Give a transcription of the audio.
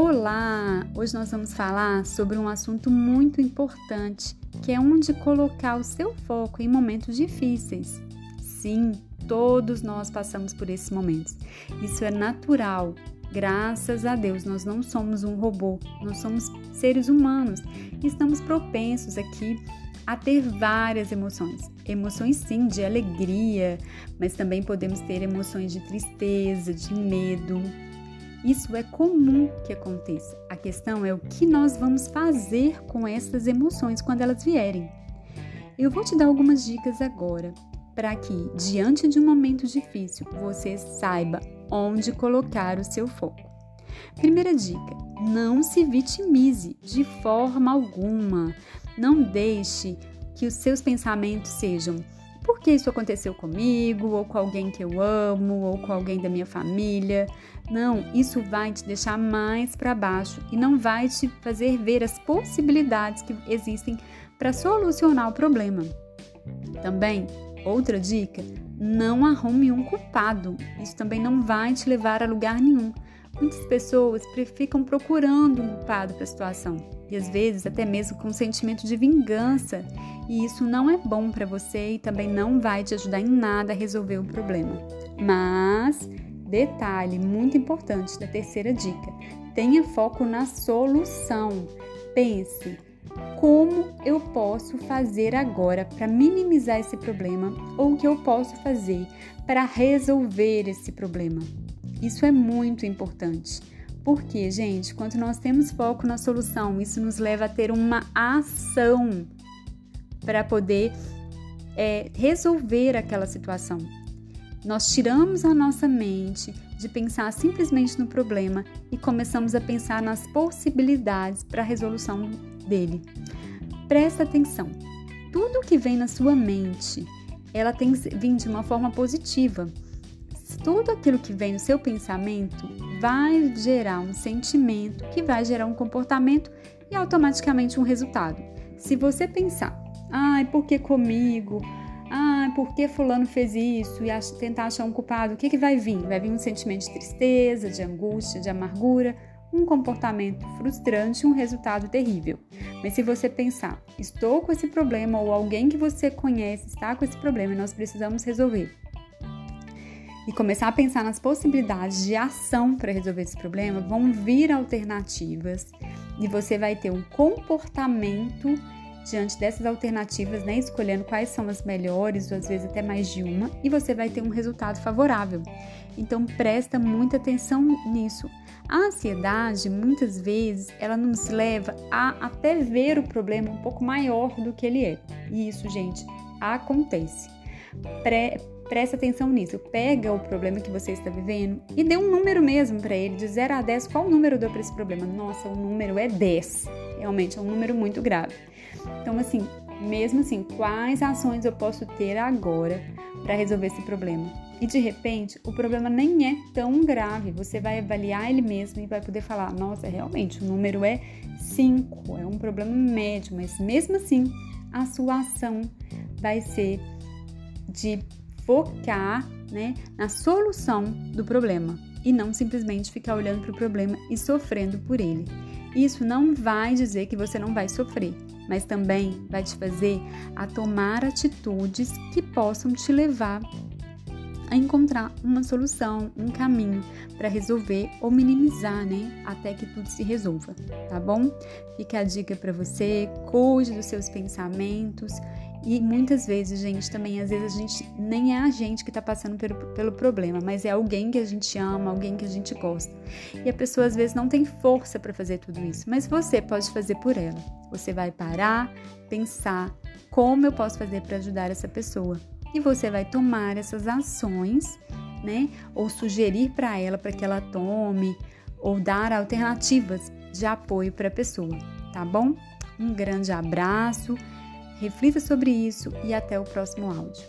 Olá! Hoje nós vamos falar sobre um assunto muito importante, que é onde colocar o seu foco em momentos difíceis. Sim, todos nós passamos por esses momentos. Isso é natural. Graças a Deus, nós não somos um robô, nós somos seres humanos e estamos propensos aqui a ter várias emoções. Emoções sim de alegria, mas também podemos ter emoções de tristeza, de medo, isso é comum que aconteça. A questão é o que nós vamos fazer com essas emoções quando elas vierem. Eu vou te dar algumas dicas agora para que, diante de um momento difícil, você saiba onde colocar o seu foco. Primeira dica: não se vitimize de forma alguma. Não deixe que os seus pensamentos sejam por que isso aconteceu comigo, ou com alguém que eu amo, ou com alguém da minha família. Não, isso vai te deixar mais para baixo e não vai te fazer ver as possibilidades que existem para solucionar o problema. Também, outra dica: não arrume um culpado. Isso também não vai te levar a lugar nenhum. Muitas pessoas ficam procurando um culpado para a situação e às vezes até mesmo com um sentimento de vingança, e isso não é bom para você e também não vai te ajudar em nada a resolver o problema. Mas, detalhe muito importante da terceira dica: tenha foco na solução. Pense como eu posso fazer agora para minimizar esse problema ou o que eu posso fazer para resolver esse problema. Isso é muito importante. Porque, gente, quando nós temos foco na solução, isso nos leva a ter uma ação para poder é, resolver aquela situação. Nós tiramos a nossa mente de pensar simplesmente no problema e começamos a pensar nas possibilidades para a resolução dele. Presta atenção. Tudo que vem na sua mente, ela tem que vir de uma forma positiva tudo aquilo que vem no seu pensamento vai gerar um sentimento, que vai gerar um comportamento e automaticamente um resultado. Se você pensar, ai, por que comigo? Ai, por que fulano fez isso? E tentar achar um culpado, o que, que vai vir? Vai vir um sentimento de tristeza, de angústia, de amargura, um comportamento frustrante um resultado terrível. Mas se você pensar, estou com esse problema ou alguém que você conhece está com esse problema e nós precisamos resolver e começar a pensar nas possibilidades de ação para resolver esse problema, vão vir alternativas e você vai ter um comportamento diante dessas alternativas, né, escolhendo quais são as melhores, ou às vezes até mais de uma, e você vai ter um resultado favorável. Então presta muita atenção nisso. A ansiedade, muitas vezes, ela nos leva a até ver o problema um pouco maior do que ele é. E isso, gente, acontece. Pre Presta atenção nisso. Pega o problema que você está vivendo e dê um número mesmo para ele, de 0 a 10. Qual número deu para esse problema? Nossa, o número é 10. Realmente é um número muito grave. Então, assim, mesmo assim, quais ações eu posso ter agora para resolver esse problema? E de repente, o problema nem é tão grave. Você vai avaliar ele mesmo e vai poder falar: nossa, realmente, o número é 5, é um problema médio, mas mesmo assim, a sua ação vai ser de focar né, na solução do problema e não simplesmente ficar olhando para o problema e sofrendo por ele. Isso não vai dizer que você não vai sofrer, mas também vai te fazer a tomar atitudes que possam te levar a encontrar uma solução, um caminho para resolver ou minimizar, né, até que tudo se resolva, tá bom? Fica a dica para você, cuide dos seus pensamentos e muitas vezes, gente, também, às vezes a gente nem é a gente que está passando pelo, pelo problema, mas é alguém que a gente ama, alguém que a gente gosta. E a pessoa às vezes não tem força para fazer tudo isso, mas você pode fazer por ela. Você vai parar, pensar como eu posso fazer para ajudar essa pessoa. E você vai tomar essas ações, né? Ou sugerir para ela para que ela tome, ou dar alternativas de apoio para a pessoa, tá bom? Um grande abraço Reflita sobre isso e até o próximo áudio.